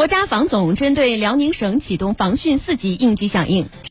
国家防总针对辽宁省启动防汛四级应急响应。